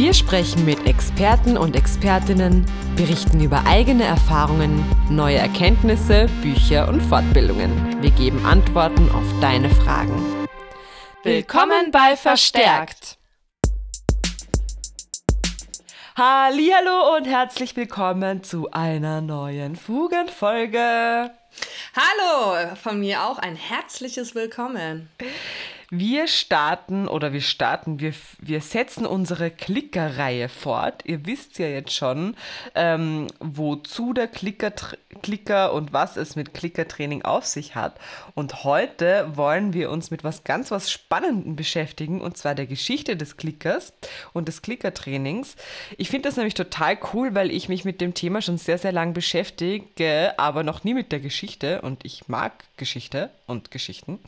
Wir sprechen mit Experten und Expertinnen, berichten über eigene Erfahrungen, neue Erkenntnisse, Bücher und Fortbildungen. Wir geben Antworten auf deine Fragen. Willkommen bei Verstärkt. Hallo und herzlich willkommen zu einer neuen Fugenfolge. Hallo, von mir auch ein herzliches Willkommen. Wir starten oder wir starten, wir, wir setzen unsere Klickerreihe fort. Ihr wisst ja jetzt schon, ähm, wozu der Klicker, Klicker und was es mit Klickertraining auf sich hat. Und heute wollen wir uns mit was ganz was Spannendem beschäftigen und zwar der Geschichte des Klickers und des Klickertrainings. Ich finde das nämlich total cool, weil ich mich mit dem Thema schon sehr, sehr lang beschäftige, aber noch nie mit der Geschichte und ich mag Geschichte und Geschichten.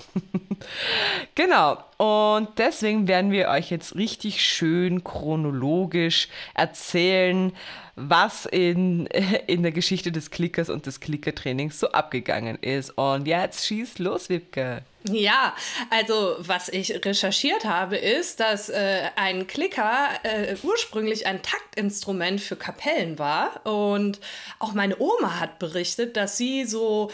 genau. Genau, und deswegen werden wir euch jetzt richtig schön chronologisch erzählen, was in, in der Geschichte des Klickers und des Klickertrainings so abgegangen ist. Und jetzt schieß los, Wipke. Ja, also was ich recherchiert habe, ist, dass äh, ein Klicker äh, ursprünglich ein Taktinstrument für Kapellen war. Und auch meine Oma hat berichtet, dass sie so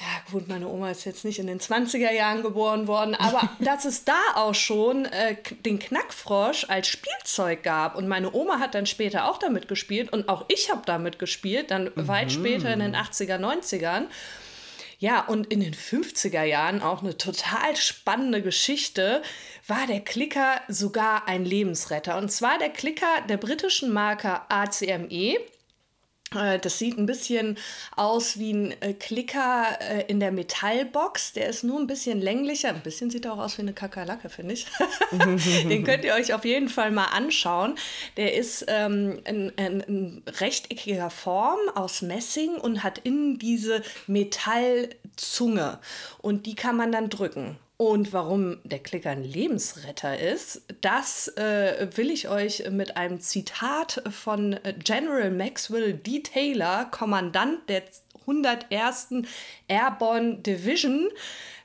ja gut, meine Oma ist jetzt nicht in den 20er Jahren geboren worden, aber dass es da auch schon äh, den Knackfrosch als Spielzeug gab. Und meine Oma hat dann später auch damit gespielt und auch ich habe damit gespielt, dann mhm. weit später in den 80er, 90ern. Ja, und in den 50er Jahren auch eine total spannende Geschichte, war der Klicker sogar ein Lebensretter. Und zwar der Klicker der britischen Marke ACME. Äh, das sieht ein bisschen aus wie ein äh, Klicker äh, in der Metallbox. Der ist nur ein bisschen länglicher. Ein bisschen sieht er auch aus wie eine Kakerlake, finde ich. Den könnt ihr euch auf jeden Fall mal anschauen. Der ist ähm, in, in, in rechteckiger Form aus Messing und hat innen diese Metallzunge. Und die kann man dann drücken. Und warum der Klicker ein Lebensretter ist, das äh, will ich euch mit einem Zitat von General Maxwell D. Taylor, Kommandant der 101. Airborne Division,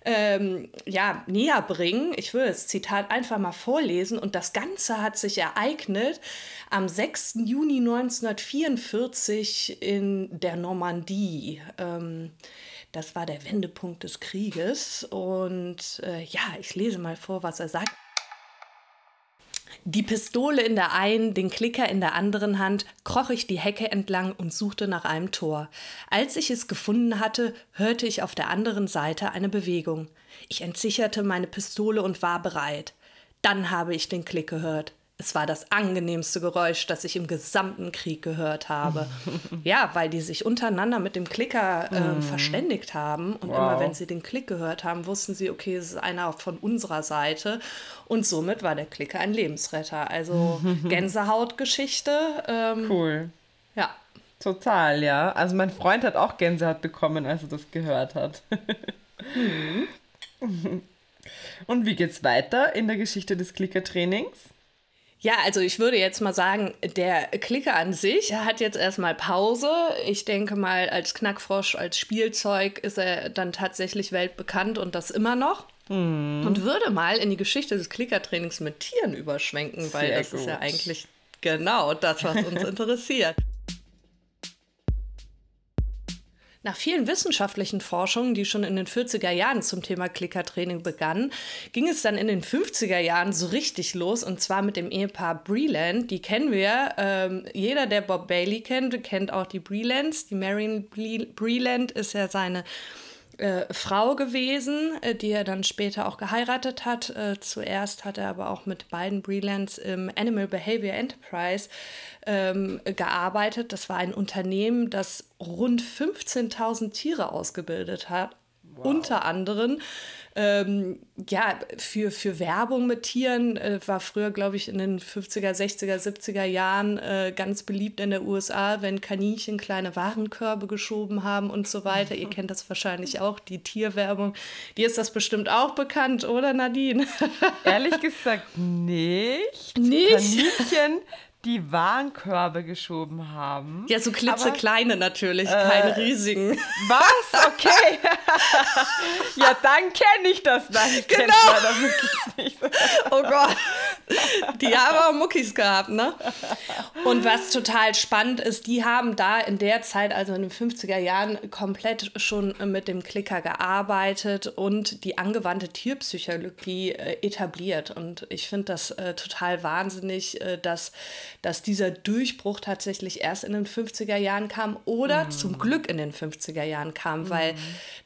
ähm, ja, näher bringen. Ich will das Zitat einfach mal vorlesen. Und das Ganze hat sich ereignet am 6. Juni 1944 in der Normandie. Ähm, das war der Wendepunkt des Krieges. Und äh, ja, ich lese mal vor, was er sagt. Die Pistole in der einen, den Klicker in der anderen Hand, kroch ich die Hecke entlang und suchte nach einem Tor. Als ich es gefunden hatte, hörte ich auf der anderen Seite eine Bewegung. Ich entsicherte meine Pistole und war bereit. Dann habe ich den Klick gehört. Es war das angenehmste Geräusch, das ich im gesamten Krieg gehört habe. ja, weil die sich untereinander mit dem Klicker äh, mm. verständigt haben. Und wow. immer wenn sie den Klick gehört haben, wussten sie, okay, es ist einer von unserer Seite. Und somit war der Klicker ein Lebensretter. Also Gänsehautgeschichte. Ähm, cool. Ja. Total, ja. Also mein Freund hat auch Gänsehaut bekommen, als er das gehört hat. Und wie geht's weiter in der Geschichte des Klickertrainings? Ja, also ich würde jetzt mal sagen, der Klicker an sich hat jetzt erstmal Pause. Ich denke mal, als Knackfrosch, als Spielzeug ist er dann tatsächlich weltbekannt und das immer noch. Mhm. Und würde mal in die Geschichte des Klickertrainings mit Tieren überschwenken, weil Sehr das gut. ist ja eigentlich genau das, was uns interessiert. Nach vielen wissenschaftlichen Forschungen, die schon in den 40er Jahren zum Thema Klickertraining begannen, ging es dann in den 50er Jahren so richtig los und zwar mit dem Ehepaar Breland. Die kennen wir. Ähm, jeder, der Bob Bailey kennt, kennt auch die Brelands. Die Marion Breland ist ja seine äh, Frau gewesen, äh, die er dann später auch geheiratet hat. Äh, zuerst hat er aber auch mit beiden Brelands im Animal Behavior Enterprise ähm, gearbeitet. Das war ein Unternehmen, das rund 15.000 Tiere ausgebildet hat. Wow. Unter anderem ähm, ja, für, für Werbung mit Tieren äh, war früher, glaube ich, in den 50er, 60er, 70er Jahren äh, ganz beliebt in der USA, wenn Kaninchen kleine Warenkörbe geschoben haben und so weiter. Ihr kennt das wahrscheinlich auch, die Tierwerbung. Dir ist das bestimmt auch bekannt, oder Nadine? Ehrlich gesagt nicht. Nicht? Kaninchen die Warenkörbe geschoben haben. Ja, so klitzekleine natürlich, äh, keine riesigen. Was? Okay. ja, dann kenne ich das. Nein, ich genau. das wirklich nicht. oh Gott. Die haben auch Muckis gehabt, ne? Und was total spannend ist, die haben da in der Zeit, also in den 50er Jahren, komplett schon mit dem Klicker gearbeitet und die angewandte Tierpsychologie äh, etabliert. Und ich finde das äh, total wahnsinnig, äh, dass dass dieser Durchbruch tatsächlich erst in den 50er Jahren kam oder mhm. zum Glück in den 50er Jahren kam, mhm. weil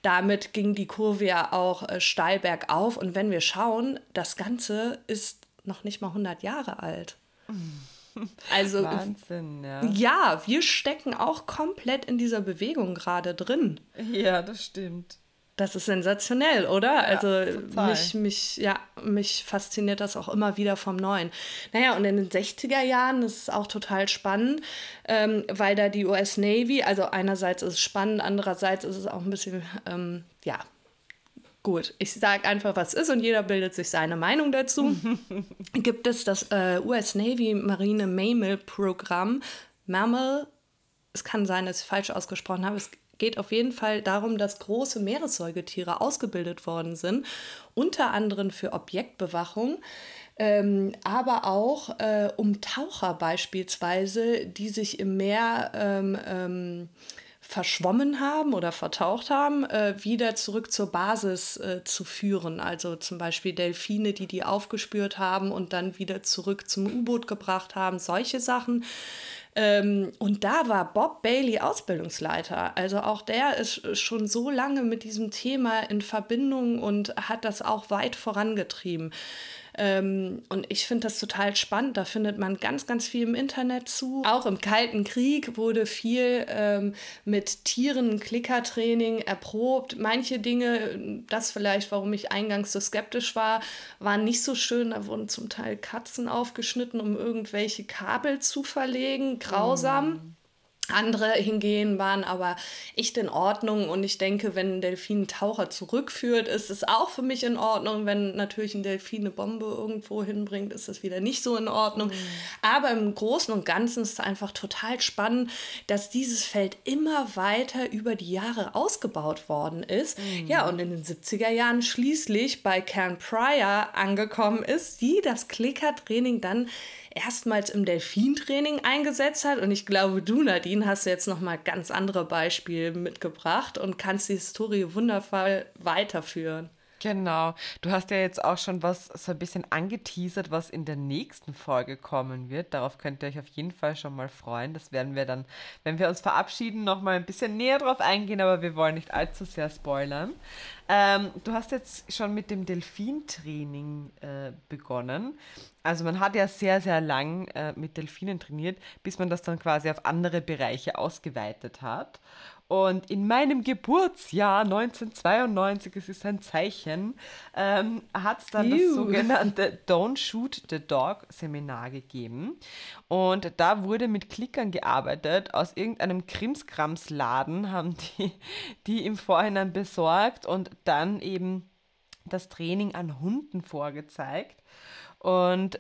damit ging die Kurve ja auch äh, steil bergauf. Und wenn wir schauen, das Ganze ist noch nicht mal 100 Jahre alt. Also Wahnsinn, ja. Ja, wir stecken auch komplett in dieser Bewegung gerade drin. Ja, das stimmt. Das ist sensationell, oder? Ja, also mich, mich, ja, mich fasziniert das auch immer wieder vom Neuen. Naja, und in den 60er Jahren ist es auch total spannend, ähm, weil da die US Navy, also einerseits ist es spannend, andererseits ist es auch ein bisschen, ähm, ja, gut. Ich sage einfach, was ist und jeder bildet sich seine Meinung dazu. Gibt es das äh, US Navy Marine Mammal Programm. Mammal, es kann sein, dass ich falsch ausgesprochen habe. Es geht auf jeden Fall darum, dass große Meeressäugetiere ausgebildet worden sind, unter anderem für Objektbewachung. Ähm, aber auch äh, um Taucher beispielsweise, die sich im Meer ähm, ähm, verschwommen haben oder vertaucht haben, äh, wieder zurück zur Basis äh, zu führen. Also zum Beispiel Delfine, die die aufgespürt haben und dann wieder zurück zum U-Boot gebracht haben, solche Sachen. Ähm, und da war Bob Bailey Ausbildungsleiter. Also auch der ist schon so lange mit diesem Thema in Verbindung und hat das auch weit vorangetrieben. Ähm, und ich finde das total spannend. Da findet man ganz, ganz viel im Internet zu. Auch im Kalten Krieg wurde viel ähm, mit Tieren, Klickertraining erprobt. Manche Dinge, das vielleicht, warum ich eingangs so skeptisch war, waren nicht so schön. Da wurden zum Teil Katzen aufgeschnitten, um irgendwelche Kabel zu verlegen. Grausam. Mm. Andere hingehen waren aber echt in Ordnung und ich denke, wenn ein Delfin einen Taucher zurückführt, ist es auch für mich in Ordnung. Wenn natürlich ein Delfin eine Bombe irgendwo hinbringt, ist das wieder nicht so in Ordnung. Mhm. Aber im Großen und Ganzen ist es einfach total spannend, dass dieses Feld immer weiter über die Jahre ausgebaut worden ist. Mhm. Ja, und in den 70er Jahren schließlich bei Karen Pryor angekommen ist, die das Klickertraining dann erstmals im Delfintraining eingesetzt hat. Und ich glaube, du, Nadine, hast jetzt nochmal ganz andere Beispiele mitgebracht und kannst die Historie wundervoll weiterführen. Genau. Du hast ja jetzt auch schon was so ein bisschen angeteasert, was in der nächsten Folge kommen wird. Darauf könnt ihr euch auf jeden Fall schon mal freuen. Das werden wir dann, wenn wir uns verabschieden, noch mal ein bisschen näher drauf eingehen, aber wir wollen nicht allzu sehr spoilern. Ähm, du hast jetzt schon mit dem Delfintraining äh, begonnen. Also man hat ja sehr, sehr lang äh, mit Delfinen trainiert, bis man das dann quasi auf andere Bereiche ausgeweitet hat. Und in meinem Geburtsjahr 1992, es ist ein Zeichen, ähm, hat es dann Ew. das sogenannte Don't Shoot the Dog Seminar gegeben. Und da wurde mit Klickern gearbeitet. Aus irgendeinem Krimskramsladen haben die die im Vorhinein besorgt und dann eben das Training an Hunden vorgezeigt. Und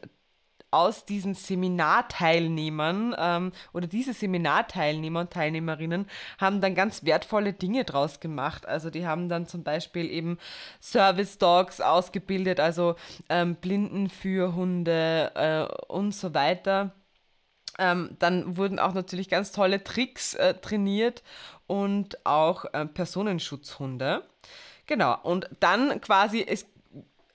aus diesen Seminarteilnehmern ähm, oder diese Seminarteilnehmer und Teilnehmerinnen haben dann ganz wertvolle Dinge draus gemacht. Also die haben dann zum Beispiel eben Service Dogs ausgebildet, also ähm, Blinden für Hunde äh, und so weiter. Ähm, dann wurden auch natürlich ganz tolle Tricks äh, trainiert und auch äh, Personenschutzhunde. Genau, und dann quasi, es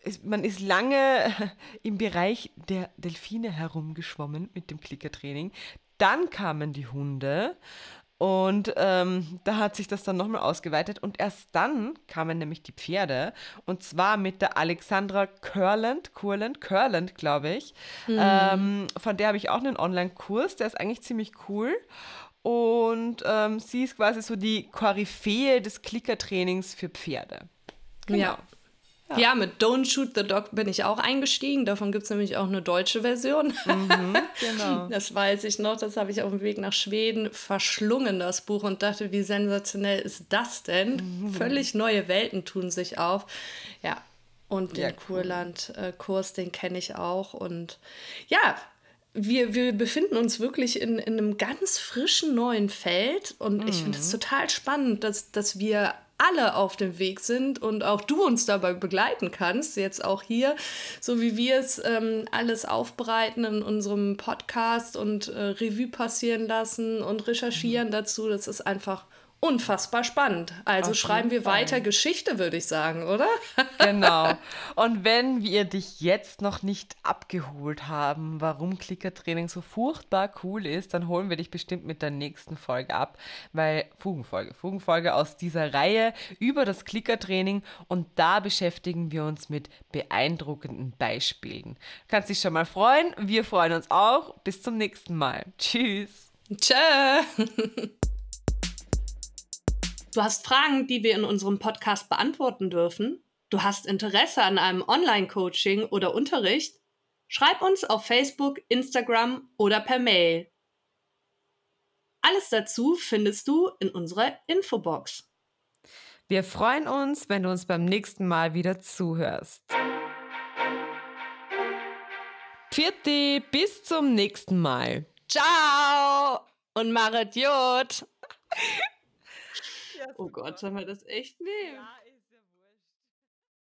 ist, man ist lange im Bereich der Delfine herumgeschwommen mit dem Klickertraining. Dann kamen die Hunde und ähm, da hat sich das dann nochmal ausgeweitet und erst dann kamen nämlich die Pferde und zwar mit der Alexandra Curland, Curland, Curland, glaube ich. Mhm. Ähm, von der habe ich auch einen Online-Kurs, der ist eigentlich ziemlich cool. Und ähm, sie ist quasi so die Koryphäe des Klickertrainings für Pferde. Genau. Ja. Ja. ja. mit Don't Shoot the Dog bin ich auch eingestiegen. Davon gibt es nämlich auch eine deutsche Version. Mhm, genau. Das weiß ich noch. Das habe ich auf dem Weg nach Schweden verschlungen, das Buch, und dachte, wie sensationell ist das denn? Mhm. Völlig neue Welten tun sich auf. Ja, und den ja, cool. Kurland-Kurs, den kenne ich auch. Und ja, wir, wir befinden uns wirklich in, in einem ganz frischen neuen Feld. Und mhm. ich finde es total spannend, dass, dass wir alle auf dem Weg sind und auch du uns dabei begleiten kannst, jetzt auch hier, so wie wir es ähm, alles aufbereiten in unserem Podcast und äh, Revue passieren lassen und recherchieren mhm. dazu. Das ist einfach unfassbar spannend. Also Auf schreiben wir Fall. weiter Geschichte, würde ich sagen, oder? genau. Und wenn wir dich jetzt noch nicht abgeholt haben, warum Klickertraining so furchtbar cool ist, dann holen wir dich bestimmt mit der nächsten Folge ab, weil Fugenfolge, Fugenfolge aus dieser Reihe über das Klickertraining und da beschäftigen wir uns mit beeindruckenden Beispielen. Du kannst dich schon mal freuen, wir freuen uns auch. Bis zum nächsten Mal. Tschüss. Tschö. Du hast Fragen, die wir in unserem Podcast beantworten dürfen? Du hast Interesse an einem Online-Coaching oder Unterricht? Schreib uns auf Facebook, Instagram oder per Mail. Alles dazu findest du in unserer Infobox. Wir freuen uns, wenn du uns beim nächsten Mal wieder zuhörst. Vierte, bis zum nächsten Mal. Ciao und Maret Jod. Oh Gott, sollen wir das echt nehmen? Ja,